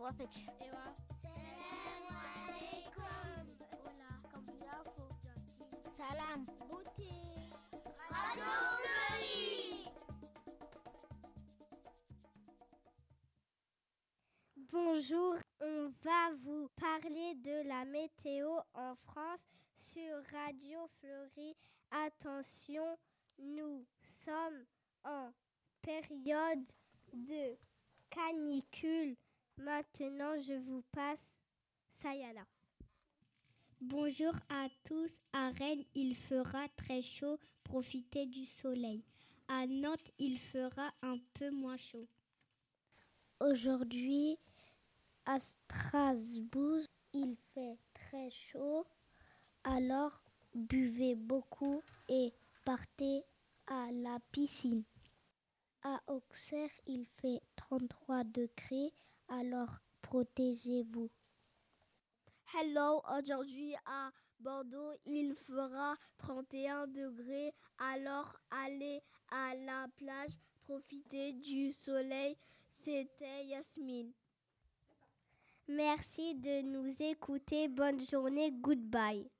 Wafet. Ewa. Salam. Bouti. Bonjour, on va vous parler de la météo en France sur Radio Fleury. Attention, nous sommes en période de canicule. Maintenant, je vous passe Sayana. Bonjour à tous. À Rennes, il fera très chaud. Profitez du soleil. À Nantes, il fera un peu moins chaud. Aujourd'hui, à Strasbourg, il fait très chaud. Alors, buvez beaucoup et partez à la piscine. À Auxerre, il fait 33 degrés. Alors, protégez-vous. Hello, aujourd'hui à Bordeaux, il fera 31 degrés. Alors allez à la plage, profitez du soleil. C'était Yasmine. Merci de nous écouter. Bonne journée. Goodbye.